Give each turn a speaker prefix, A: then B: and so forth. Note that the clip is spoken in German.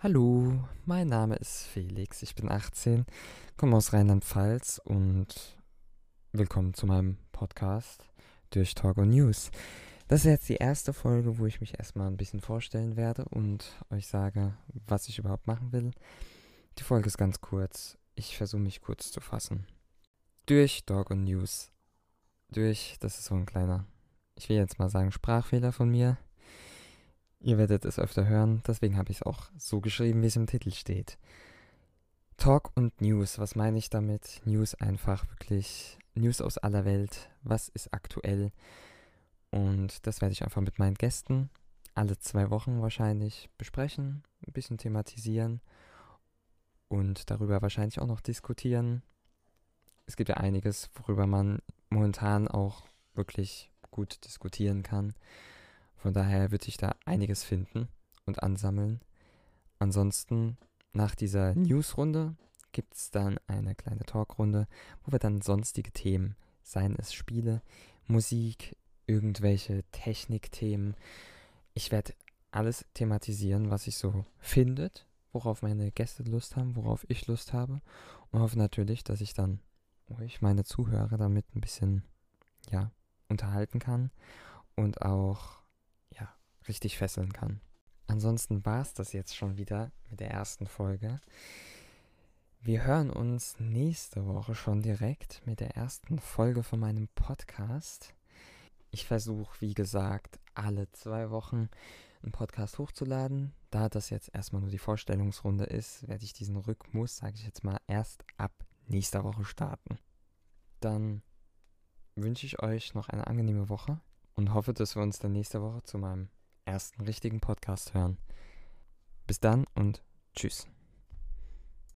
A: Hallo, mein Name ist Felix, ich bin 18, komme aus Rheinland-Pfalz und willkommen zu meinem Podcast durch Talk und News. Das ist jetzt die erste Folge, wo ich mich erstmal ein bisschen vorstellen werde und euch sage, was ich überhaupt machen will. Die Folge ist ganz kurz, ich versuche mich kurz zu fassen. Durch Talk und News. Durch, das ist so ein kleiner, ich will jetzt mal sagen, Sprachfehler von mir Ihr werdet es öfter hören, deswegen habe ich es auch so geschrieben, wie es im Titel steht. Talk und News, was meine ich damit? News einfach wirklich News aus aller Welt, was ist aktuell? Und das werde ich einfach mit meinen Gästen alle zwei Wochen wahrscheinlich besprechen, ein bisschen thematisieren und darüber wahrscheinlich auch noch diskutieren. Es gibt ja einiges, worüber man momentan auch wirklich gut diskutieren kann. Von daher wird sich da einiges finden und ansammeln. Ansonsten nach dieser Newsrunde gibt es dann eine kleine Talkrunde, wo wir dann sonstige Themen, seien es Spiele, Musik, irgendwelche Technikthemen. Ich werde alles thematisieren, was sich so findet, worauf meine Gäste Lust haben, worauf ich Lust habe und hoffe natürlich, dass ich dann euch, meine Zuhörer, damit ein bisschen, ja, unterhalten kann und auch richtig fesseln kann. Ansonsten war es das jetzt schon wieder mit der ersten Folge. Wir hören uns nächste Woche schon direkt mit der ersten Folge von meinem Podcast. Ich versuche, wie gesagt, alle zwei Wochen einen Podcast hochzuladen. Da das jetzt erstmal nur die Vorstellungsrunde ist, werde ich diesen Rhythmus, sage ich jetzt mal, erst ab nächster Woche starten. Dann wünsche ich euch noch eine angenehme Woche und hoffe, dass wir uns dann nächste Woche zu meinem ersten richtigen Podcast hören. Bis dann und tschüss.